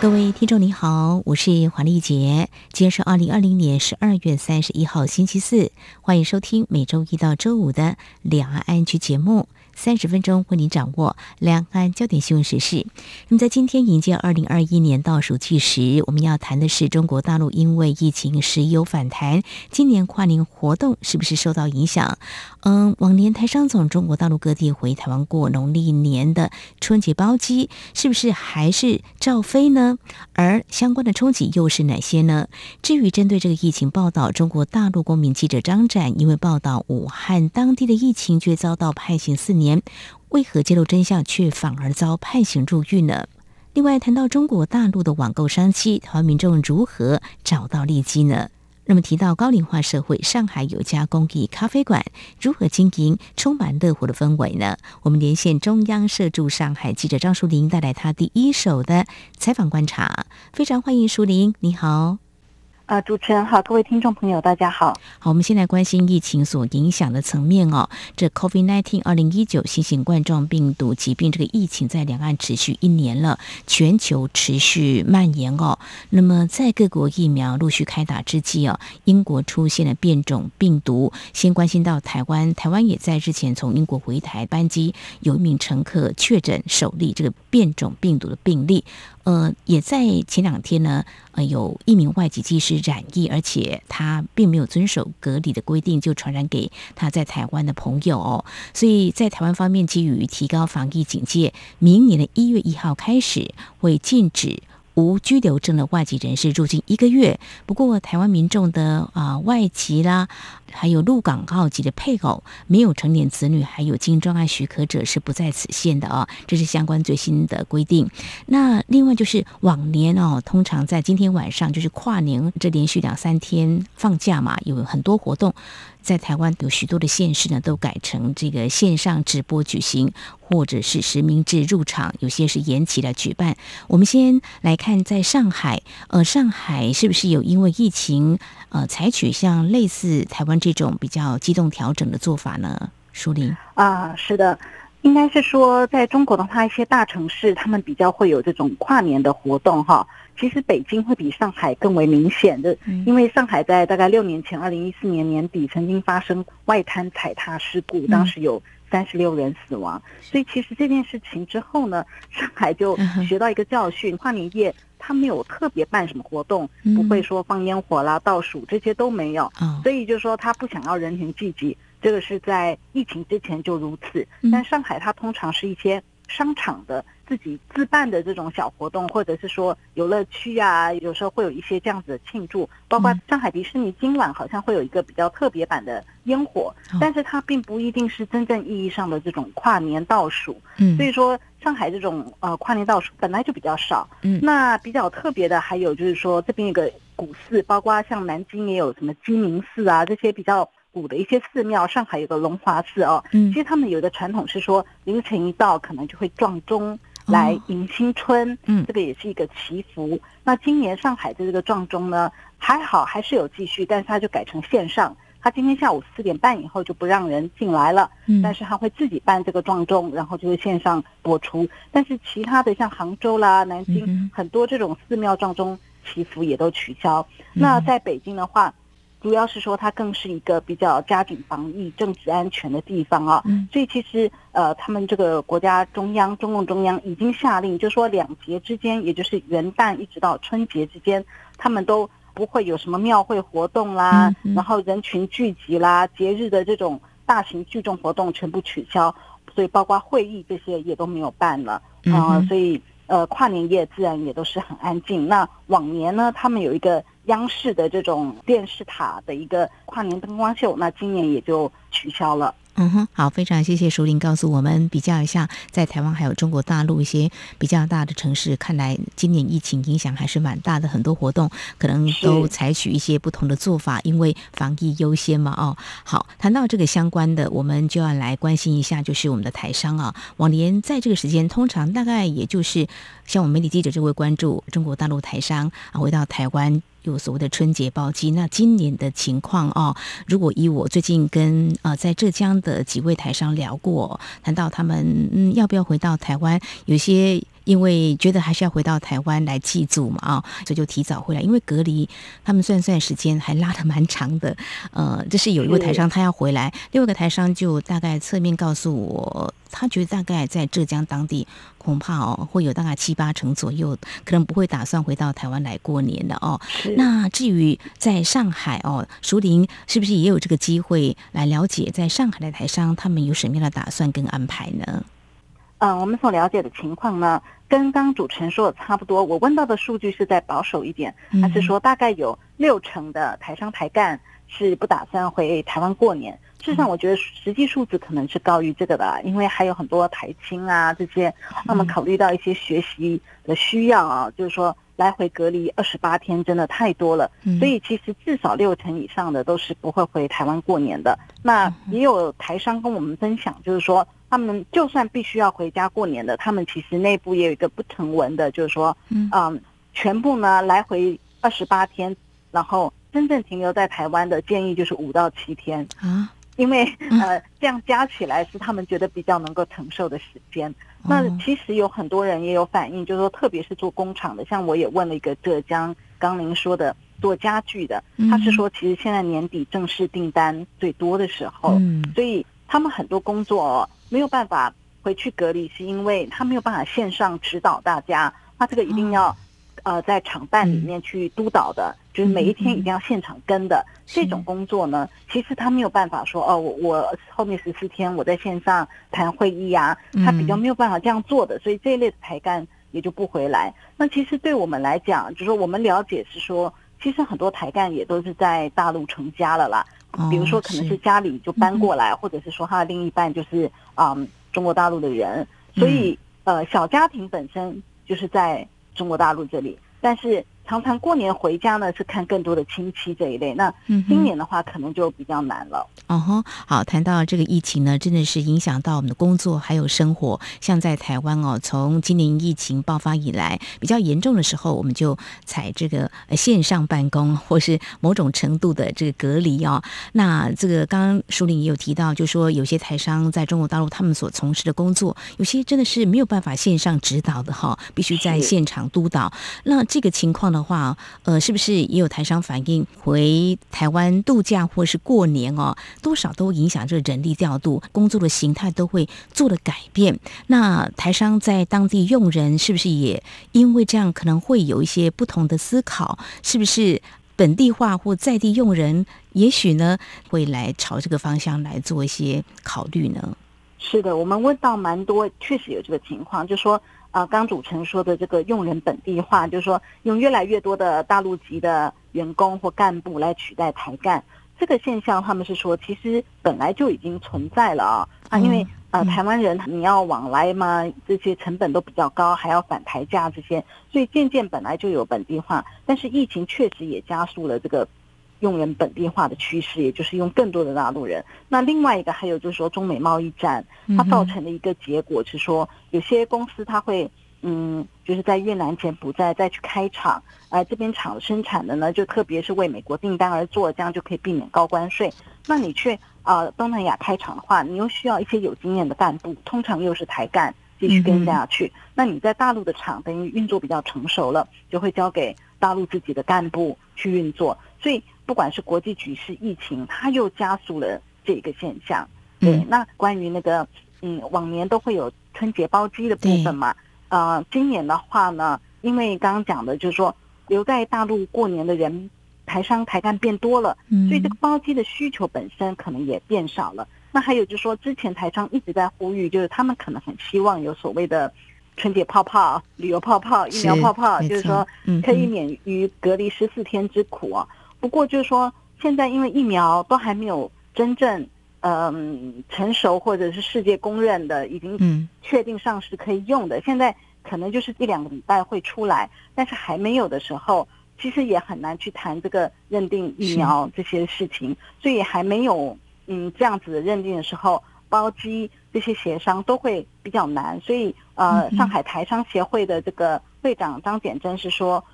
各位听众你好，我是黄丽杰，今天是二零二零年十二月三十一号星期四，欢迎收听每周一到周五的两岸安居节目。三十分钟为您掌握两岸焦点新闻时事。那么，在今天迎接二零二一年倒数计时，我们要谈的是中国大陆因为疫情时有反弹，今年跨年活动是不是受到影响？嗯，往年台商从中国大陆各地回台湾过农历年的春节包机，是不是还是照飞呢？而相关的冲击又是哪些呢？至于针对这个疫情报道，中国大陆公民记者张展因为报道武汉当地的疫情，却遭到判刑四年。年为何揭露真相却反而遭判刑入狱呢？另外，谈到中国大陆的网购商机，台湾民众如何找到利基呢？那么提到高龄化社会，上海有家公益咖啡馆，如何经营充满乐活的氛围呢？我们连线中央社驻上海记者张淑玲，带来她第一手的采访观察。非常欢迎淑玲，你好。啊，主持人好，各位听众朋友，大家好。好，我们先来关心疫情所影响的层面哦。这 COVID-19 二零一九新型冠状病毒疾病这个疫情在两岸持续一年了，全球持续蔓延哦。那么在各国疫苗陆续开打之际哦，英国出现了变种病毒。先关心到台湾，台湾也在日前从英国回台班机有一名乘客确诊首例这个变种病毒的病例。呃，也在前两天呢，呃，有一名外籍技师染疫，而且他并没有遵守隔离的规定，就传染给他在台湾的朋友。所以在台湾方面，基于提高防疫警戒，明年的一月一号开始会禁止。无居留证的外籍人士入境一个月，不过台湾民众的啊、外籍啦，还有陆港澳籍的配偶，没有成年子女，还有经专案许可者是不在此限的啊，这是相关最新的规定。那另外就是往年哦，通常在今天晚上就是跨年这连续两三天放假嘛，有很多活动。在台湾有许多的县市呢，都改成这个线上直播举行，或者是实名制入场，有些是延期来举办。我们先来看，在上海，呃，上海是不是有因为疫情，呃，采取像类似台湾这种比较机动调整的做法呢？淑玲啊，是的，应该是说，在中国的话，一些大城市他们比较会有这种跨年的活动，哈。其实北京会比上海更为明显的，因为上海在大概六年前，二零一四年年底曾经发生外滩踩踏事故，当时有三十六人死亡。所以其实这件事情之后呢，上海就学到一个教训，跨年夜他没有特别办什么活动，不会说放烟火啦、倒数这些都没有。所以就是说他不想要人群聚集，这个是在疫情之前就如此。但上海它通常是一些商场的。自己自办的这种小活动，或者是说游乐区啊，有时候会有一些这样子的庆祝，包括上海迪士尼今晚好像会有一个比较特别版的烟火，但是它并不一定是真正意义上的这种跨年倒数。嗯，所以说上海这种呃跨年倒数本来就比较少。嗯，那比较特别的还有就是说这边有个古寺，包括像南京也有什么鸡鸣寺啊这些比较。古的一些寺庙，上海有个龙华寺哦，嗯，其实他们有的传统是说凌晨一到，可能就会撞钟来迎新春，嗯，这个也是一个祈福。那今年上海的这个撞钟呢，还好还是有继续，但是它就改成线上，他今天下午四点半以后就不让人进来了，嗯，但是他会自己办这个撞钟，然后就会线上播出。但是其他的像杭州啦、南京很多这种寺庙撞钟祈福也都取消。那在北京的话。主要是说，它更是一个比较加紧防疫、政治安全的地方啊，所以其实呃，他们这个国家中央、中共中央已经下令，就是说两节之间，也就是元旦一直到春节之间，他们都不会有什么庙会活动啦，然后人群聚集啦，节日的这种大型聚众活动全部取消，所以包括会议这些也都没有办了啊，所以呃，跨年夜自然也都是很安静。那往年呢，他们有一个。央视的这种电视塔的一个跨年灯光秀，那今年也就取消了。嗯哼，好，非常谢谢淑铃告诉我们比较一下，在台湾还有中国大陆一些比较大的城市，看来今年疫情影响还是蛮大的，很多活动可能都采取一些不同的做法，因为防疫优先嘛。哦，好，谈到这个相关的，我们就要来关心一下，就是我们的台商啊，往年在这个时间，通常大概也就是像我们媒体记者就会关注中国大陆台商啊回到台湾。有所谓的春节包机，那今年的情况哦，如果以我最近跟呃在浙江的几位台商聊过，谈到他们嗯要不要回到台湾，有些因为觉得还是要回到台湾来祭祖嘛啊、哦，所以就提早回来，因为隔离他们算算时间还拉的蛮长的，呃，这是有一位台商他要回来，另外一个台商就大概侧面告诉我。他觉得大概在浙江当地恐怕哦会有大概七八成左右，可能不会打算回到台湾来过年的哦。那至于在上海哦，熟林是不是也有这个机会来了解在上海的台商他们有什么样的打算跟安排呢？嗯，我们所了解的情况呢，跟刚刚主持人说的差不多。我问到的数据是在保守一点，他是说大概有六成的台商台干是不打算回台湾过年。事实上，我觉得实际数字可能是高于这个的，因为还有很多台青啊这些，那么考虑到一些学习的需要啊，就是说来回隔离二十八天真的太多了，所以其实至少六成以上的都是不会回台湾过年的。那也有台商跟我们分享，就是说他们就算必须要回家过年的，他们其实内部也有一个不成文的，就是说，嗯，全部呢来回二十八天，然后真正停留在台湾的建议就是五到七天。啊。因为呃，这样加起来是他们觉得比较能够承受的时间。那其实有很多人也有反映，就是说，特别是做工厂的，像我也问了一个浙江，刚您说的做家具的，他是说，其实现在年底正式订单最多的时候，嗯。所以他们很多工作没有办法回去隔离，是因为他没有办法线上指导大家，他这个一定要。呃，在厂办里面去督导的，就是每一天一定要现场跟的。这种工作呢，其实他没有办法说哦，我我后面十四天我在线上谈会议呀，他比较没有办法这样做的，所以这一类的台干也就不回来。那其实对我们来讲，就是我们了解是说，其实很多台干也都是在大陆成家了啦，比如说可能是。家里就搬过来，或者是说他的另一半就是嗯中国大陆的人，所以呃小家庭本身就是在。中国大陆这里，但是常常过年回家呢，是看更多的亲戚这一类。那今年的话，可能就比较难了。哦吼，好，谈到这个疫情呢，真的是影响到我们的工作还有生活。像在台湾哦，从今年疫情爆发以来，比较严重的时候，我们就采这个线上办公，或是某种程度的这个隔离哦。那这个刚刚淑铃也有提到，就说有些台商在中国大陆，他们所从事的工作，有些真的是没有办法线上指导的哈，必须在现场督导。那这个情况的话，呃，是不是也有台商反映回台湾度假或是过年哦？多少都影响这个人力调度，工作的形态都会做了改变。那台商在当地用人是不是也因为这样可能会有一些不同的思考？是不是本地化或在地用人，也许呢会来朝这个方向来做一些考虑呢？是的，我们问到蛮多，确实有这个情况，就说啊，刚主持人说的这个用人本地化，就是说用越来越多的大陆籍的员工或干部来取代台干。这个现象，他们是说，其实本来就已经存在了啊啊，因为呃，台湾人你要往来嘛，这些成本都比较高，还要返台价这些，所以渐渐本来就有本地化，但是疫情确实也加速了这个用人本地化的趋势，也就是用更多的大陆人。那另外一个还有就是说，中美贸易战它造成的一个结果是说，有些公司它会。嗯，就是在越南柬埔寨再去开厂，呃，这边厂生产的呢，就特别是为美国订单而做，这样就可以避免高关税。那你去啊、呃、东南亚开厂的话，你又需要一些有经验的干部，通常又是台干继续跟下去。嗯、那你在大陆的厂等于运作比较成熟了，就会交给大陆自己的干部去运作。所以不管是国际局势、疫情，它又加速了这个现象。对，嗯、那关于那个嗯，往年都会有春节包机的部分嘛。呃，今年的话呢，因为刚刚讲的就是说留在大陆过年的人，台商台干变多了，所以这个包机的需求本身可能也变少了。那还有就是说，之前台商一直在呼吁，就是他们可能很希望有所谓的春节泡泡、旅游泡泡、疫苗泡泡，就是说可以免于隔离十四天之苦啊。不过就是说，现在因为疫苗都还没有真正嗯成熟或者是世界公认的，已经确定上市可以用的，现在可能就是一两个礼拜会出来，但是还没有的时候，其实也很难去谈这个认定疫苗这些事情，所以还没有嗯这样子的认定的时候，包机这些协商都会比较难，所以呃，上海台商协会的这个会长张简真是说。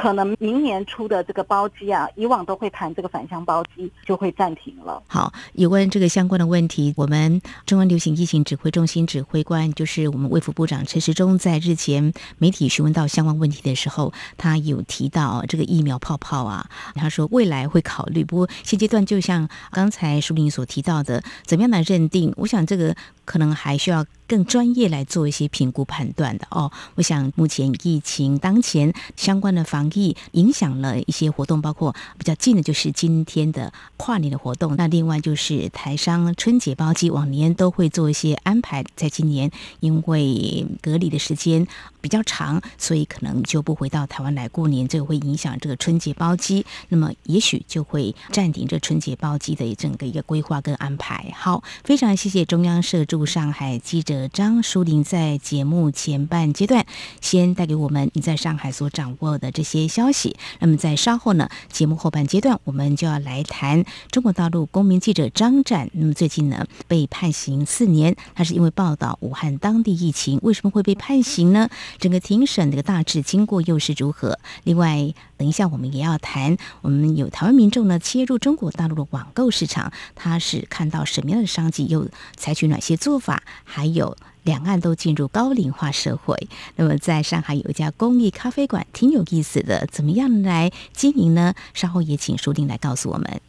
可能明年出的这个包机啊，以往都会谈这个返乡包机，就会暂停了。好，有关这个相关的问题，我们中央流行疫情指挥中心指挥官，就是我们卫福部长陈时中，在日前媒体询问到相关问题的时候，他有提到这个疫苗泡泡啊，他说未来会考虑，不过现阶段就像刚才淑铃所提到的，怎么样来认定？我想这个。可能还需要更专业来做一些评估判断的哦。我想目前疫情当前相关的防疫影响了一些活动，包括比较近的就是今天的跨年的活动。那另外就是台商春节包机，往年都会做一些安排，在今年因为隔离的时间比较长，所以可能就不回到台湾来过年，这个会影响这个春节包机。那么也许就会暂停这春节包机的整个一个规划跟安排。好，非常谢谢中央社驻。上海记者张淑玲在节目前半阶段先带给我们你在上海所掌握的这些消息。那么在稍后呢，节目后半阶段我们就要来谈中国大陆公民记者张展。那么最近呢被判刑四年，他是因为报道武汉当地疫情，为什么会被判刑呢？整个庭审的大致经过又是如何？另外，等一下我们也要谈，我们有台湾民众呢切入中国大陆的网购市场，他是看到什么样的商机，又采取哪些做法？还有两岸都进入高龄化社会，那么在上海有一家公益咖啡馆，挺有意思的，怎么样来经营呢？稍后也请淑玲来告诉我们。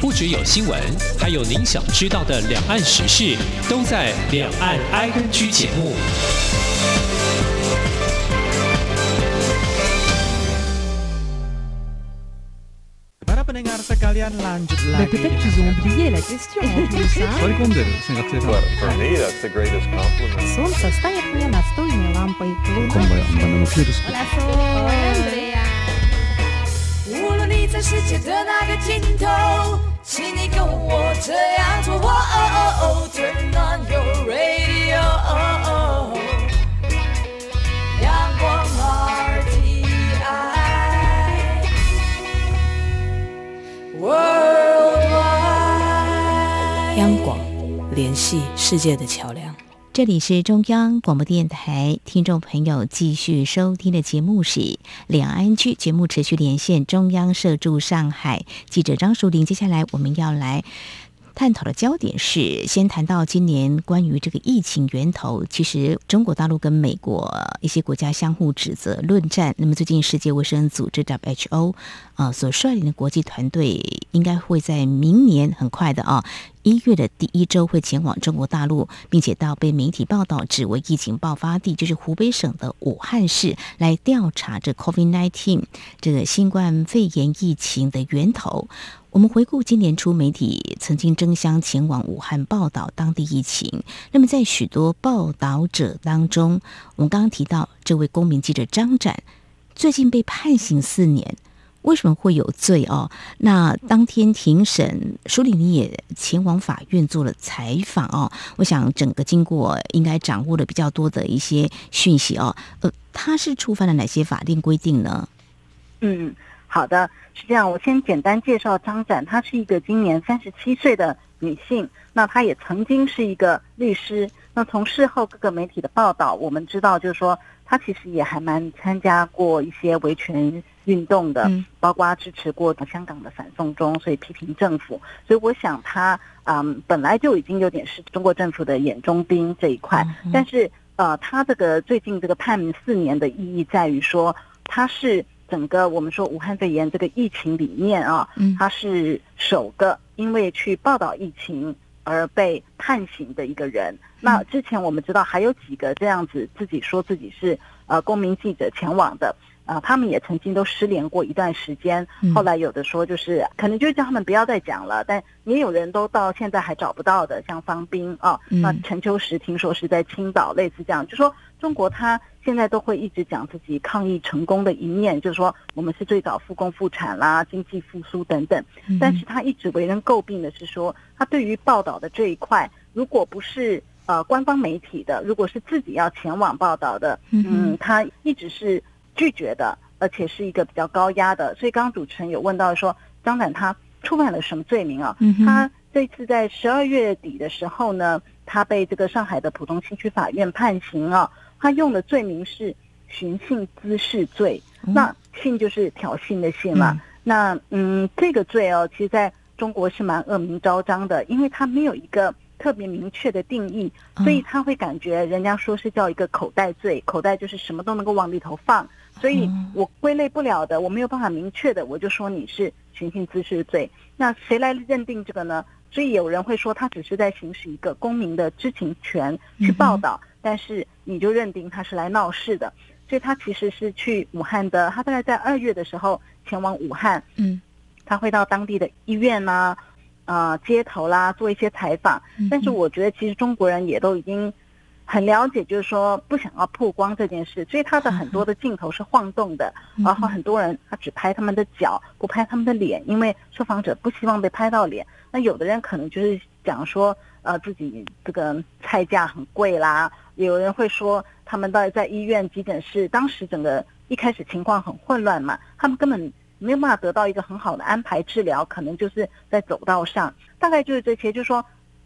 不只有新闻，还有您想知道的两岸时事，都在《两岸 ING》节目。para pendengar sekalian lanjut lagi. Peut-être qu'ils ont oublié la question. For me, that's the greatest compliment. Солнце станет мне настольной лампой. 无论你在世界的哪个尽头，请你跟我这样做。哦哦哦，Turn on your radio. 央广联系世界的桥梁。这里是中央广播电台，听众朋友继续收听的节目是《两岸区》节目，持续连线中央社驻上海记者张淑玲。接下来我们要来。探讨的焦点是，先谈到今年关于这个疫情源头，其实中国大陆跟美国一些国家相互指责论战。那么最近世界卫生组织 WHO 啊、所率领的国际团队，应该会在明年很快的啊一月的第一周会前往中国大陆，并且到被媒体报道指为疫情爆发地，就是湖北省的武汉市，来调查这 COVID-19 这个新冠肺炎疫情的源头。我们回顾今年初，媒体曾经争相前往武汉报道当地疫情。那么，在许多报道者当中，我们刚刚提到这位公民记者张展，最近被判刑四年，为什么会有罪哦？那当天庭审，淑玲你也前往法院做了采访哦。我想整个经过应该掌握了比较多的一些讯息哦。呃，他是触犯了哪些法定规定呢？嗯。好的，是这样。我先简单介绍张展，她是一个今年三十七岁的女性。那她也曾经是一个律师。那从事后各个媒体的报道，我们知道，就是说她其实也还蛮参加过一些维权运动的，包括支持过香港的反送中，所以批评政府。所以我想他嗯本来就已经有点是中国政府的眼中钉这一块。但是呃，他这个最近这个判四年的意义在于说，他是。整个我们说武汉肺炎这个疫情里面啊，他是首个因为去报道疫情而被判刑的一个人。那之前我们知道还有几个这样子自己说自己是呃公民记者前往的，啊，他们也曾经都失联过一段时间。后来有的说就是可能就是叫他们不要再讲了，但也有人都到现在还找不到的，像方斌啊，那陈秋实听说是在青岛，类似这样，就说中国他现在都会一直讲自己抗疫成功的一面，就是说我们是最早复工复产啦，经济复苏等等。但是他一直为人诟病的是说，他对于报道的这一块，如果不是呃官方媒体的，如果是自己要前往报道的，嗯，他一直是。拒绝的，而且是一个比较高压的，所以刚刚主持人有问到说，张展他触犯了什么罪名啊？嗯、他这次在十二月底的时候呢，他被这个上海的浦东新区法院判刑啊，他用的罪名是寻衅滋事罪，嗯、那衅就是挑衅的衅嘛，嗯那嗯，这个罪哦，其实在中国是蛮恶名昭彰的，因为他没有一个。特别明确的定义，所以他会感觉人家说是叫一个口袋罪，口袋就是什么都能够往里头放，所以我归类不了的，我没有办法明确的，我就说你是寻衅滋事罪。那谁来认定这个呢？所以有人会说他只是在行使一个公民的知情权去报道，但是你就认定他是来闹事的，所以他其实是去武汉的，他大概在二月的时候前往武汉，嗯，他会到当地的医院呐、啊。呃，街头啦，做一些采访，但是我觉得其实中国人也都已经很了解，就是说不想要曝光这件事，所以他的很多的镜头是晃动的，然后很多人他只拍他们的脚，不拍他们的脸，因为受访者不希望被拍到脸。那有的人可能就是讲说，呃，自己这个菜价很贵啦，有人会说他们到底在医院急诊室，当时整个一开始情况很混乱嘛，他们根本。没有办法得到一个很好的安排治疗，可能就是在走道上，大概就是这些。就是说，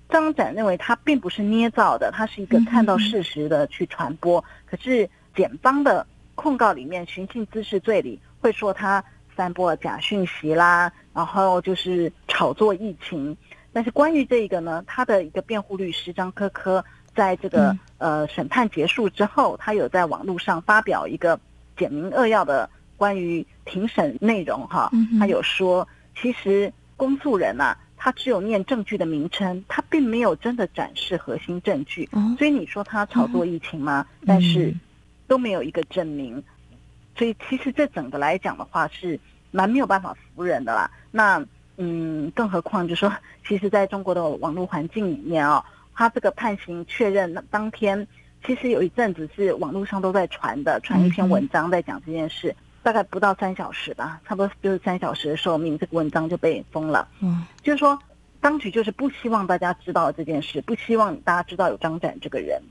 张展认为他并不是捏造的，他是一个看到事实的去传播。可是检方的控告里面，寻衅滋事罪里会说他散播假讯息啦，然后就是炒作疫情。但是关于这个呢，他的一个辩护律师张科科，在这个呃审判结束之后，他有在网络上发表一个简明扼要的。关于庭审内容哈，他有说，其实公诉人呐，他只有念证据的名称，他并没有真的展示核心证据，所以你说他炒作疫情吗？但是都没有一个证明，所以其实这整个来讲的话是蛮没有办法服人的啦。那嗯，更何况就是说，其实在中国的网络环境里面哦，他这个判刑确认当天，其实有一阵子是网络上都在传的，传一篇文章在讲这件事。大概不到三小时吧，差不多就是三小时的寿命，这个文章就被封了。嗯，就是说，当局就是不希望大家知道这件事，不希望大家知道有张展这个人。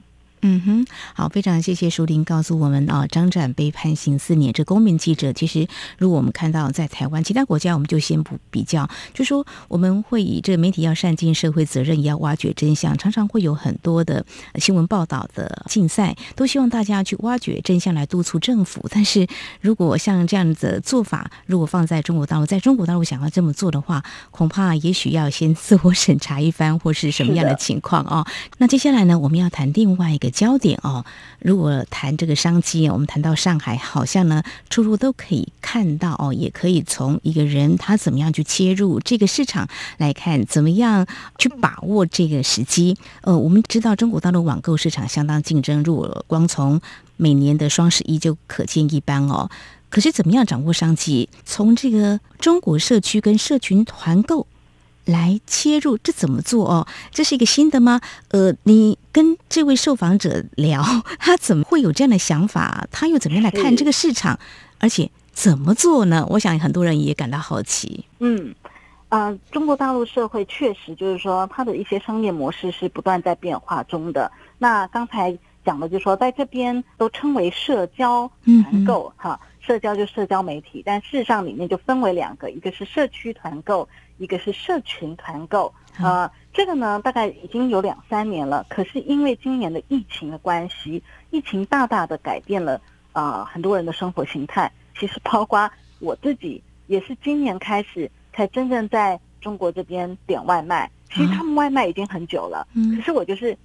嗯哼，好，非常谢谢淑铃告诉我们啊，张展被判刑四年。这公民记者其实，如果我们看到在台湾其他国家，我们就先不比较，就说我们会以这个媒体要善尽社会责任，也要挖掘真相，常常会有很多的新闻报道的竞赛，都希望大家去挖掘真相来督促政府。但是如果像这样子做法，如果放在中国大陆，在中国大陆想要这么做的话，恐怕也许要先自我审查一番，或是什么样的情况啊？那接下来呢，我们要谈另外一个。焦点哦，如果谈这个商机，我们谈到上海，好像呢，处处都可以看到哦，也可以从一个人他怎么样去切入这个市场来看，怎么样去把握这个时机。呃，我们知道中国大陆网购市场相当竞争，如果光从每年的双十一就可见一斑哦。可是怎么样掌握商机？从这个中国社区跟社群团购。来切入，这怎么做哦？这是一个新的吗？呃，你跟这位受访者聊，他怎么会有这样的想法？他又怎么样来看这个市场？而且怎么做呢？我想很多人也感到好奇。嗯，呃，中国大陆社会确实就是说，它的一些商业模式是不断在变化中的。那刚才讲的就是说，在这边都称为社交团购，哈、社交就社交媒体，但事实上里面就分为两个，一个是社区团购。一个是社群团购，呃，这个呢大概已经有两三年了。可是因为今年的疫情的关系，疫情大大的改变了呃很多人的生活形态。其实包括我自己，也是今年开始才真正在中国这边点外卖。其实他们外卖已经很久了，可是我就是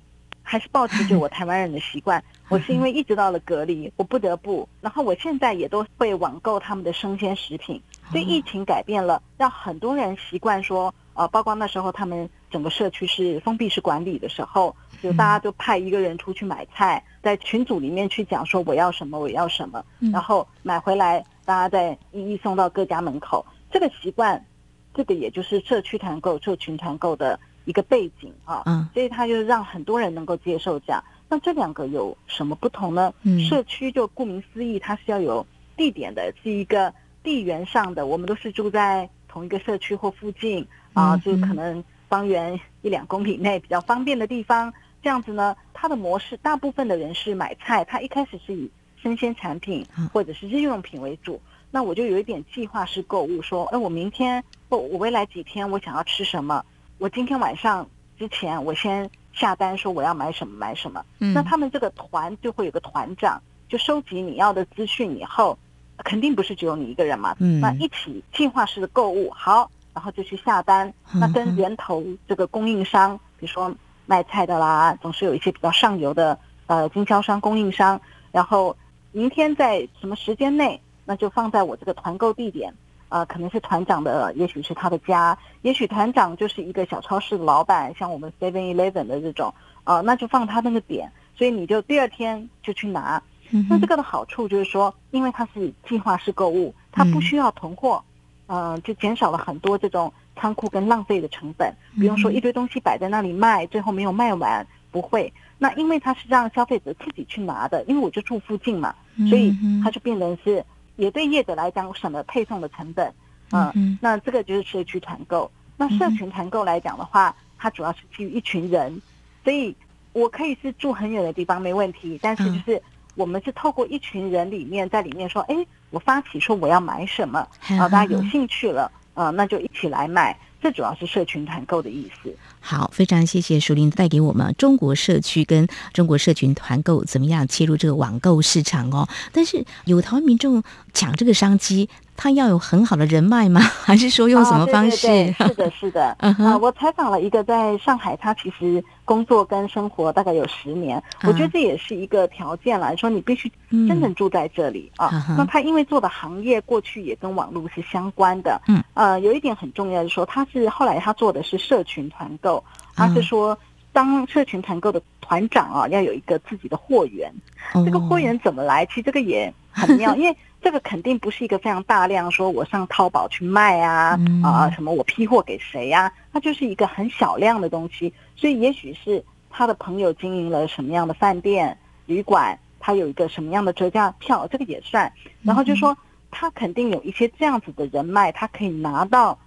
还是保持着我 台湾人的习惯。我是因为 一直到了隔离，我不得不，然后我现在也都会网购他们的生鲜食品。所以疫情改变了，让很多人习惯说，呃，包括那时候他们整个社区是封闭式管理的时候，就大家就派一个人出去买菜，在群组里面去讲说我要什么，我要什么，然后买回来，大家再一一送到各家门口。这个习惯，这个也就是社区团购、社群团购的一个背景啊。嗯，所以他就让很多人能够接受这样。那这两个有什么不同呢？嗯，社区就顾名思义，它是要有地点的，是一个地缘上的，我们都是住在同一个社区或附近啊，就可能。方圆一两公里内比较方便的地方，这样子呢，它的模式大部分的人是买菜，他一开始是以生鲜产品或者是日用品为主。那我就有一点计划式购物，说，哎，我明天或我未来几天我想要吃什么，我今天晚上之前我先下单说我要买什么买什么。那他们这个团就会有个团长，就收集你要的资讯以后，肯定不是只有你一个人嘛，那一起计划式的购物，好。然后就去下单，那跟源头这个供应商，比如说卖菜的啦，总是有一些比较上游的呃经销商、供应商。然后明天在什么时间内，那就放在我这个团购地点，呃，可能是团长的，也许是他的家，也许团长就是一个小超市的老板，像我们 Seven Eleven 的这种，呃，那就放他那个点，所以你就第二天就去拿。那这个的好处就是说，因为它是计划式购物，它不需要囤货。嗯、呃，就减少了很多这种仓库跟浪费的成本。不用说一堆东西摆在那里卖，最后没有卖完，不会。那因为它是让消费者自己去拿的，因为我就住附近嘛，所以它就变成是也对业者来讲省了配送的成本。嗯，嗯，那这个就是社区团购。那社群团购来讲的话，它主要是基于一群人，所以我可以是住很远的地方没问题，但是就是。我们是透过一群人里面，在里面说，哎，我发起说我要买什么，然后大家有兴趣了，呃，那就一起来买。这主要是社群团购的意思。好，非常谢谢淑玲带给我们中国社区跟中国社群团购怎么样切入这个网购市场哦。但是有台湾民众抢这个商机。他要有很好的人脉吗？还是说用什么方式？啊、对对对是的，是的。啊，我采访了一个在上海，他其实工作跟生活大概有十年。嗯、我觉得这也是一个条件来说，你必须真正住在这里、嗯、啊。那他因为做的行业过去也跟网络是相关的。嗯。呃，有一点很重要的是说，他是后来他做的是社群团购，他是说当社群团购的团长啊，要有一个自己的货源。嗯、这个货源怎么来？其实这个也很妙，因为。这个肯定不是一个非常大量，说我上淘宝去卖啊，啊什么我批货给谁呀、啊？它就是一个很小量的东西，所以也许是他的朋友经营了什么样的饭店、旅馆，他有一个什么样的折价票，这个也算。然后就说他肯定有一些这样子的人脉，他可以拿到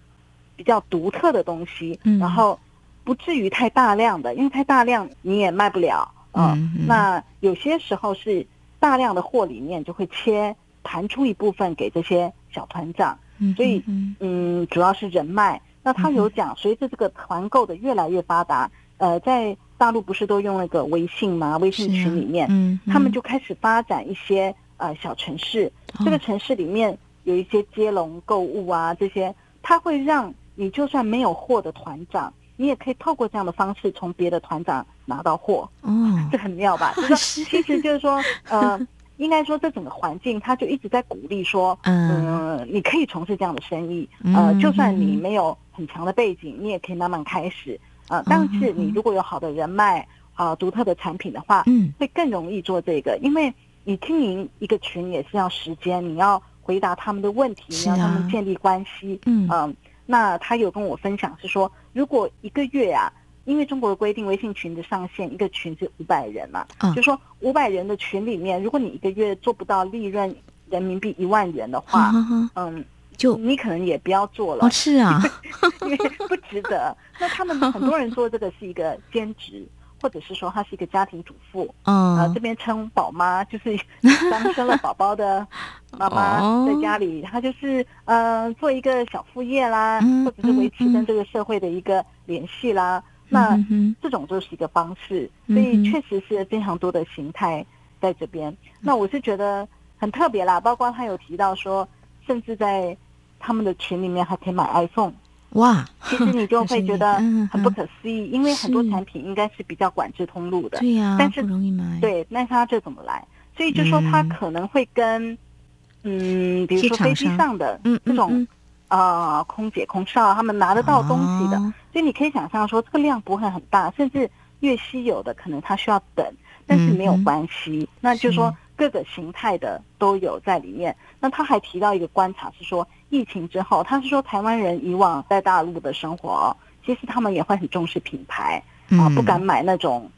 比较独特的东西，然后不至于太大量的，因为太大量你也卖不了。嗯，那有些时候是大量的货里面就会切。弹出一部分给这些小团长，所以嗯，主要是人脉。那他有讲，随着这个团购的越来越发达，呃，在大陆不是都用那个微信吗？微信群里面，嗯，他们就开始发展一些呃小城市。这个城市里面有一些接龙购物啊，这些它会让你就算没有货的团长，你也可以透过这样的方式从别的团长拿到货。哦，这很妙吧？就是 其实就是说，呃。应该说，这整个环境，他就一直在鼓励说，嗯、呃，你可以从事这样的生意，呃，就算你没有很强的背景，你也可以慢慢开始，呃，但是你如果有好的人脉，啊、呃，独特的产品的话，嗯，会更容易做这个，因为你经营一个群也是要时间，你要回答他们的问题，你要他们建立关系，嗯、呃，那他有跟我分享是说，如果一个月啊。因为中国的规定，微信群的上限一个群是五百人嘛，嗯、就说五百人的群里面，如果你一个月做不到利润人民币一万元的话，嗯，嗯就你可能也不要做了。哦，是啊，因为不值得。那他们很多人说这个是一个兼职，或者是说她是一个家庭主妇，嗯，呃，这边称宝妈，就是刚生了宝宝的 妈妈在家里，她就是呃做一个小副业啦，或者是维持跟这个社会的一个联系啦。那这种就是一个方式，所以确实是非常多的形态在这边。那我是觉得很特别啦，包括他有提到说，甚至在他们的群里面还可以买 iPhone，哇！其实你就会觉得很不可思议，因为很多产品应该是比较管制通路的，对呀，但是不容易买。对，那他这怎么来？所以就说他可能会跟嗯，比如说飞机上的这种。啊、呃、空姐、空少，他们拿得到东西的，哦、所以你可以想象说，这个量不会很大，甚至越稀有的可能它需要等，但是没有关系。嗯、那就是说各个形态的都有在里面。那他还提到一个观察是说，疫情之后，他是说台湾人以往在大陆的生活，其实他们也会很重视品牌啊、呃，不敢买那种。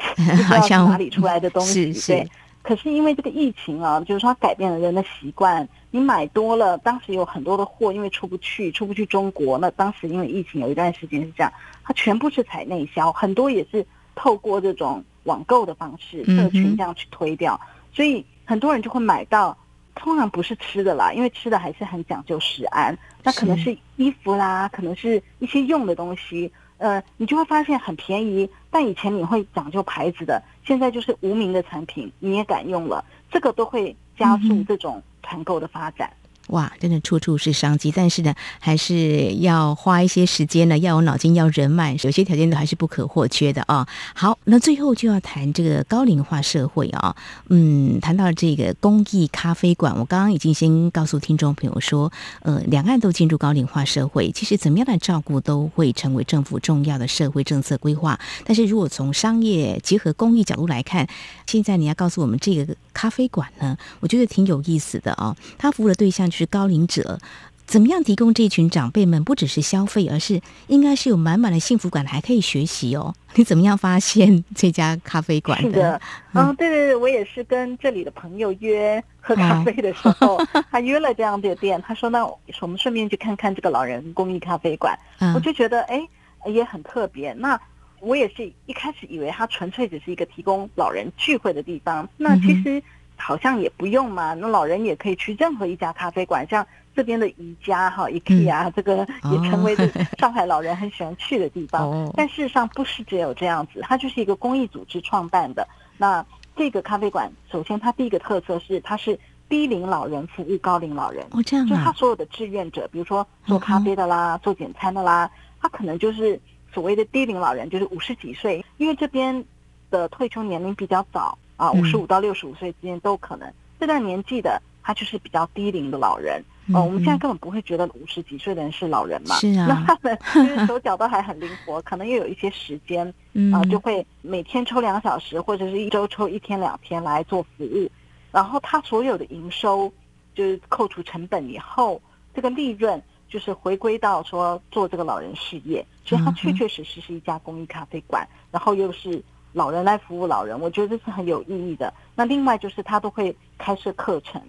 不知道是哪里出来的东西，是是对。可是因为这个疫情啊，就是说它改变了人的习惯。你买多了，当时有很多的货，因为出不去，出不去中国。那当时因为疫情有一段时间是这样，它全部是采内销，很多也是透过这种网购的方式，社群这样去推掉。嗯、所以很多人就会买到，通常不是吃的啦，因为吃的还是很讲究食安。那可能是衣服啦，可能是一些用的东西。呃，你就会发现很便宜，但以前你会讲究牌子的，现在就是无名的产品，你也敢用了，这个都会加速这种团购的发展。哇，真的处处是商机，但是呢，还是要花一些时间呢，要有脑筋，要人脉，有些条件都还是不可或缺的啊。好，那最后就要谈这个高龄化社会啊，嗯，谈到这个公益咖啡馆，我刚刚已经先告诉听众朋友说，呃，两岸都进入高龄化社会，其实怎么样的照顾都会成为政府重要的社会政策规划。但是如果从商业结合公益角度来看，现在你要告诉我们这个咖啡馆呢，我觉得挺有意思的啊，它服务的对象就高龄者，怎么样提供这群长辈们不只是消费，而是应该是有满满的幸福感，还可以学习哦。你怎么样发现这家咖啡馆的？是的，嗯、哦，对对对，我也是跟这里的朋友约喝咖啡的时候，哦、他约了这样的店，他说那我们顺便去看看这个老人公益咖啡馆，嗯、我就觉得哎也很特别。那我也是一开始以为他纯粹只是一个提供老人聚会的地方，那其实。嗯好像也不用嘛，那老人也可以去任何一家咖啡馆，像这边的宜家哈，IKEA、嗯、这个也成为上海老人很喜欢去的地方。哦、但事实上不是只有这样子，它就是一个公益组织创办的。那这个咖啡馆，首先它第一个特色是它是低龄老人服务高龄老人。哦，这样啊。就他所有的志愿者，比如说做咖啡的啦，哦、做简餐的啦，他可能就是所谓的低龄老人，就是五十几岁，因为这边的退休年龄比较早。啊，五十五到六十五岁之间都可能，这段年纪的他就是比较低龄的老人。呃、嗯，我们现在根本不会觉得五十几岁的人是老人嘛。是啊。那他们 就是手脚都还很灵活，可能又有一些时间，啊、嗯呃，就会每天抽两小时，或者是一周抽一天两天来做服务。然后他所有的营收，就是扣除成本以后，这个利润就是回归到说做这个老人事业。所以，他确确实实是一家公益咖啡馆，嗯、然后又是。老人来服务老人，我觉得这是很有意义的。那另外就是他都会开设课程，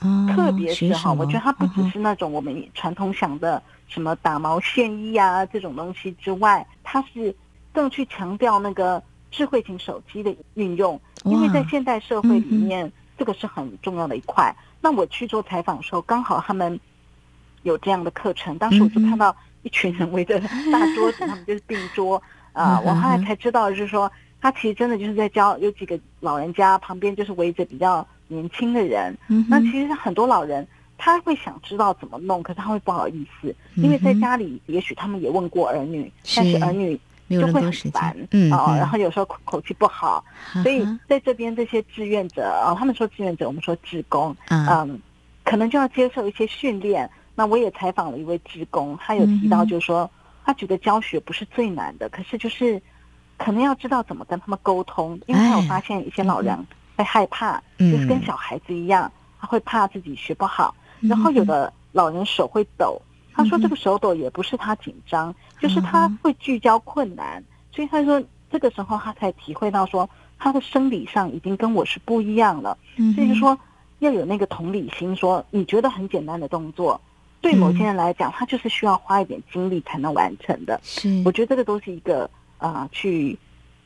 嗯、特别是哈，我觉得他不只是那种我们传统想的什么打毛线衣啊这种东西之外，他是更去强调那个智慧型手机的运用，因为在现代社会里面，嗯、这个是很重要的一块。那我去做采访的时候，刚好他们有这样的课程，当时我就看到一群人围着大桌子，他们就是并桌啊，我后来才知道就是说。他其实真的就是在教，有几个老人家旁边就是围着比较年轻的人。嗯、那其实很多老人他会想知道怎么弄，可是他会不好意思，嗯、因为在家里也许他们也问过儿女，是但是儿女就会很烦，嗯哦，然后有时候口口气不好，嗯、所以在这边这些志愿者啊、哦，他们说志愿者，我们说志工，嗯，嗯，可能就要接受一些训练。那我也采访了一位志工，他有提到就是说，嗯、他觉得教学不是最难的，可是就是。可能要知道怎么跟他们沟通，因为他有发现一些老人会害怕，嗯、就是跟小孩子一样，他会怕自己学不好。嗯、然后有的老人手会抖，嗯、他说这个手抖也不是他紧张，嗯、就是他会聚焦困难。嗯、所以他说这个时候他才体会到说他的生理上已经跟我是不一样了。嗯、所以说要有那个同理心，说你觉得很简单的动作，对某些人来讲，他就是需要花一点精力才能完成的。是，我觉得这个都是一个。啊、去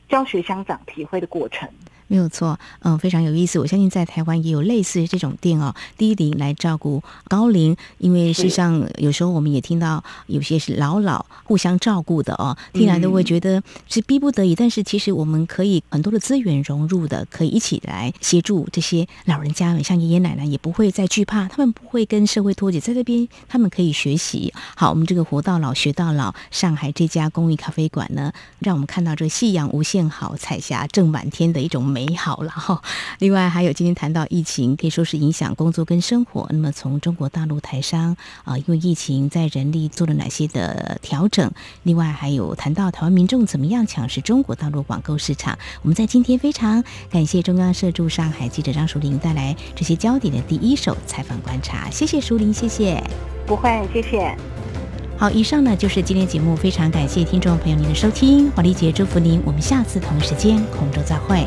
教学乡长、体会的过程。没有错，嗯，非常有意思。我相信在台湾也有类似这种店哦，低龄来照顾高龄。因为事实上，有时候我们也听到有些是老老互相照顾的哦，听来都会觉得是逼不得已。嗯、但是其实我们可以很多的资源融入的，可以一起来协助这些老人家们，像爷爷奶奶也不会再惧怕，他们不会跟社会脱节，在这边他们可以学习。好，我们这个活到老学到老，上海这家公益咖啡馆呢，让我们看到这个夕阳无限好，彩霞正满天的一种。美好了哈。另外还有今天谈到疫情，可以说是影响工作跟生活。那么从中国大陆台商啊，因为疫情在人力做了哪些的调整？另外还有谈到台湾民众怎么样抢食中国大陆网购市场。我们在今天非常感谢中央社驻上海记者张淑玲带来这些焦点的第一手采访观察。谢谢淑玲，谢谢。不会，谢谢。好，以上呢就是今天节目，非常感谢听众朋友您的收听，华丽姐祝福您，我们下次同一时间空中再会。